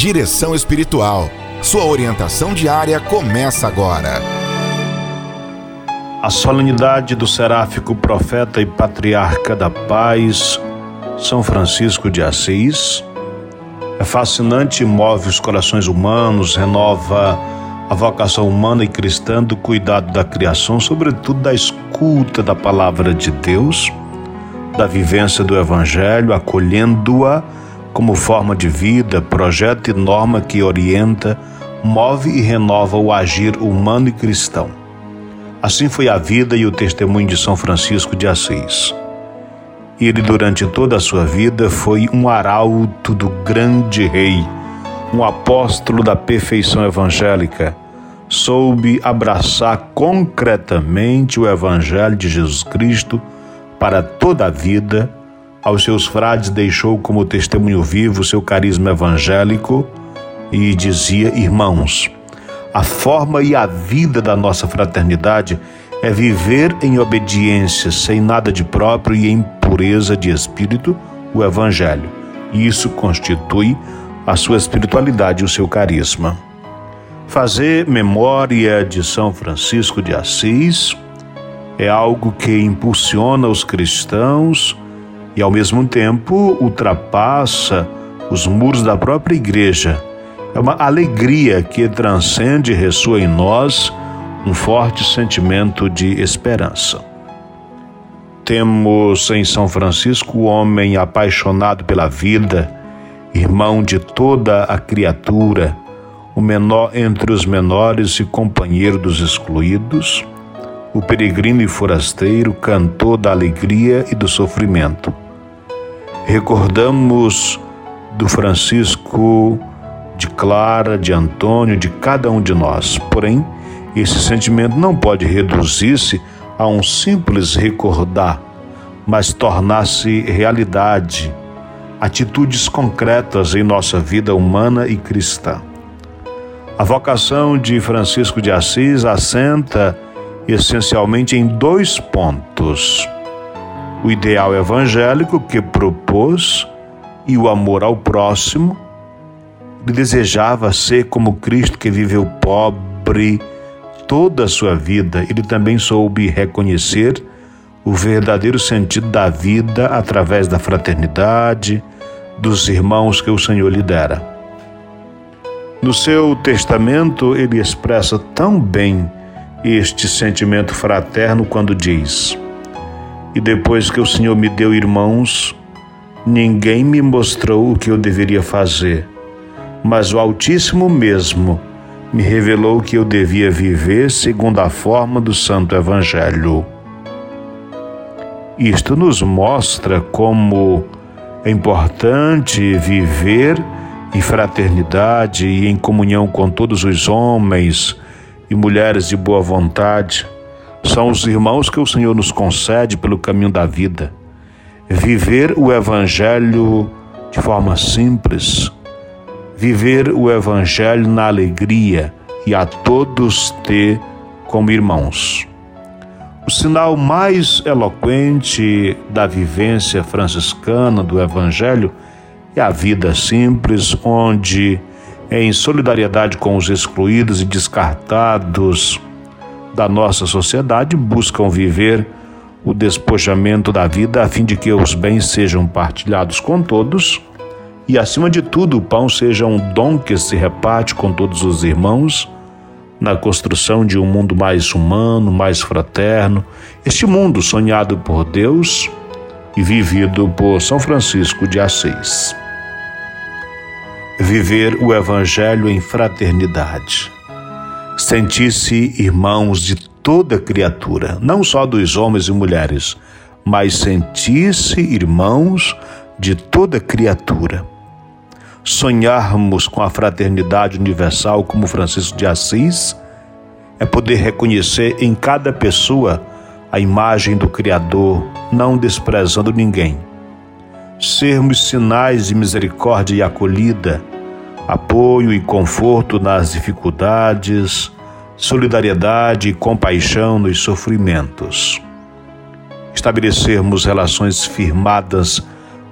Direção Espiritual. Sua orientação diária começa agora. A solenidade do seráfico profeta e patriarca da paz, São Francisco de Assis, é fascinante move os corações humanos, renova a vocação humana e cristã do cuidado da criação, sobretudo da escuta da palavra de Deus, da vivência do Evangelho, acolhendo-a como forma de vida, projeto e norma que orienta, move e renova o agir humano e cristão. Assim foi a vida e o testemunho de São Francisco de Assis. Ele, durante toda a sua vida, foi um arauto do grande rei, um apóstolo da perfeição evangélica. Soube abraçar concretamente o Evangelho de Jesus Cristo para toda a vida aos seus frades deixou como testemunho vivo seu carisma evangélico e dizia: Irmãos, a forma e a vida da nossa fraternidade é viver em obediência, sem nada de próprio e em pureza de espírito, o Evangelho. E isso constitui a sua espiritualidade e o seu carisma. Fazer memória de São Francisco de Assis é algo que impulsiona os cristãos e, ao mesmo tempo, ultrapassa os muros da própria igreja. É uma alegria que transcende e ressoa em nós um forte sentimento de esperança. Temos em São Francisco o homem apaixonado pela vida, irmão de toda a criatura, o menor entre os menores e companheiro dos excluídos, o peregrino e forasteiro, cantor da alegria e do sofrimento. Recordamos do Francisco, de Clara, de Antônio, de cada um de nós. Porém, esse sentimento não pode reduzir-se a um simples recordar, mas tornar-se realidade, atitudes concretas em nossa vida humana e cristã. A vocação de Francisco de Assis assenta essencialmente em dois pontos: o ideal evangélico que propôs e o amor ao próximo. Ele desejava ser como Cristo que viveu pobre toda a sua vida. Ele também soube reconhecer o verdadeiro sentido da vida através da fraternidade, dos irmãos que o Senhor lhe dera. No seu testamento, ele expressa tão bem este sentimento fraterno quando diz: E depois que o Senhor me deu irmãos, ninguém me mostrou o que eu deveria fazer, mas o Altíssimo mesmo me revelou que eu devia viver segundo a forma do Santo Evangelho. Isto nos mostra como é importante viver em fraternidade e em comunhão com todos os homens e mulheres de boa vontade são os irmãos que o Senhor nos concede pelo caminho da vida. Viver o Evangelho de forma simples, viver o Evangelho na alegria e a todos ter como irmãos. O sinal mais eloquente da vivência franciscana do Evangelho é a vida simples, onde em solidariedade com os excluídos e descartados da nossa sociedade, buscam viver o despojamento da vida a fim de que os bens sejam partilhados com todos. E, acima de tudo, o pão seja um dom que se reparte com todos os irmãos na construção de um mundo mais humano, mais fraterno, este mundo sonhado por Deus e vivido por São Francisco de Assis viver o Evangelho em fraternidade. Sentir-se irmãos de toda criatura, não só dos homens e mulheres, mas sentir-se irmãos de toda criatura. Sonharmos com a fraternidade universal como Francisco de Assis é poder reconhecer em cada pessoa a imagem do Criador, não desprezando ninguém. Sermos sinais de misericórdia e acolhida apoio e conforto nas dificuldades, solidariedade e compaixão nos sofrimentos. Estabelecermos relações firmadas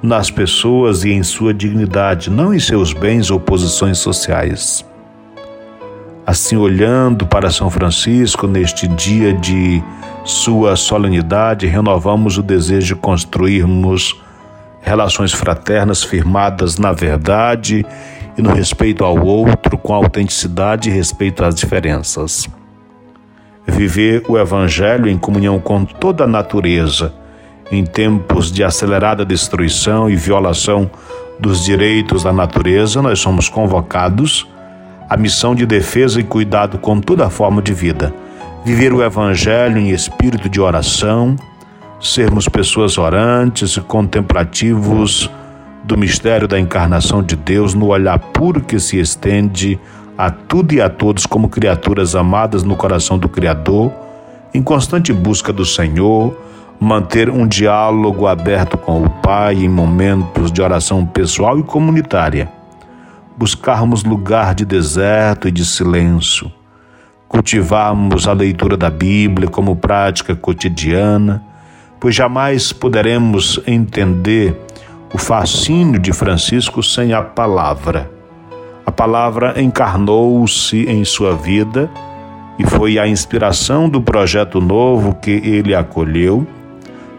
nas pessoas e em sua dignidade, não em seus bens ou posições sociais. Assim, olhando para São Francisco neste dia de sua solenidade, renovamos o desejo de construirmos relações fraternas firmadas na verdade e no respeito ao outro, com autenticidade e respeito às diferenças. Viver o Evangelho em comunhão com toda a natureza, em tempos de acelerada destruição e violação dos direitos da natureza, nós somos convocados à missão de defesa e cuidado com toda forma de vida. Viver o Evangelho em espírito de oração, sermos pessoas orantes e contemplativos do mistério da encarnação de Deus no olhar puro que se estende a tudo e a todos como criaturas amadas no coração do Criador, em constante busca do Senhor, manter um diálogo aberto com o Pai em momentos de oração pessoal e comunitária, buscarmos lugar de deserto e de silêncio, cultivarmos a leitura da Bíblia como prática cotidiana, pois jamais poderemos entender o fascínio de Francisco sem a palavra. A palavra encarnou-se em sua vida e foi a inspiração do projeto novo que ele acolheu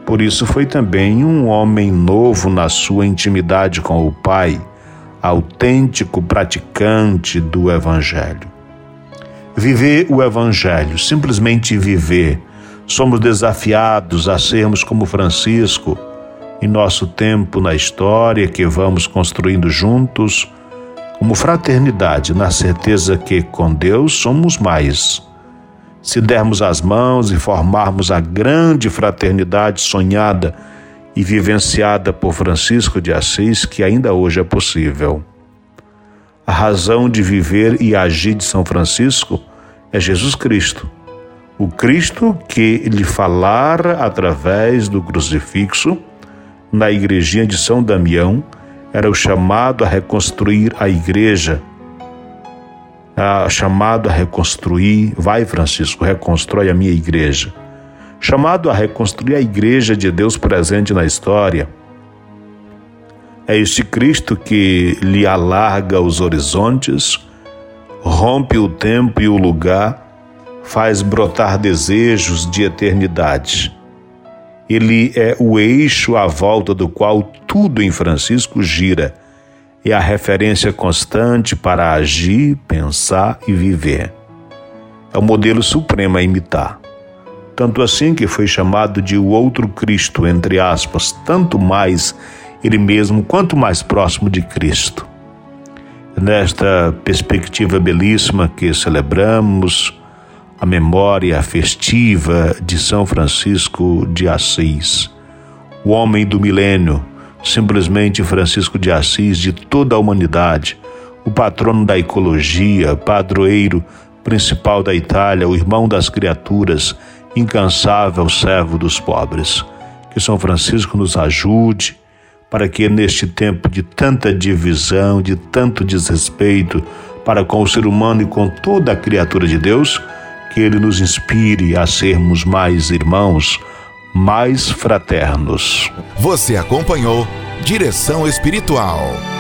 por isso foi também um homem novo na sua intimidade com o Pai, autêntico praticante do Evangelho. Viver o Evangelho, simplesmente viver, somos desafiados a sermos como Francisco em nosso tempo na história que vamos construindo juntos, como fraternidade, na certeza que com Deus somos mais se dermos as mãos e formarmos a grande fraternidade sonhada e vivenciada por Francisco de Assis, que ainda hoje é possível. A razão de viver e agir de São Francisco é Jesus Cristo. O Cristo que lhe falara através do crucifixo na igrejinha de São Damião era o chamado a reconstruir a igreja chamado a reconstruir, vai Francisco, reconstrói a minha igreja. Chamado a reconstruir a igreja de Deus presente na história. É este Cristo que lhe alarga os horizontes, rompe o tempo e o lugar, faz brotar desejos de eternidade. Ele é o eixo à volta do qual tudo em Francisco gira é a referência constante para agir, pensar e viver. É o modelo supremo a imitar. Tanto assim que foi chamado de o outro Cristo, entre aspas, tanto mais ele mesmo quanto mais próximo de Cristo. Nesta perspectiva belíssima que celebramos, a memória festiva de São Francisco de Assis, o homem do milênio, simplesmente Francisco de Assis de toda a humanidade, o patrono da ecologia, padroeiro principal da Itália, o irmão das criaturas, incansável servo dos pobres. Que São Francisco nos ajude para que neste tempo de tanta divisão, de tanto desrespeito para com o ser humano e com toda a criatura de Deus, que ele nos inspire a sermos mais irmãos, mais fraternos. Você acompanhou Direção Espiritual.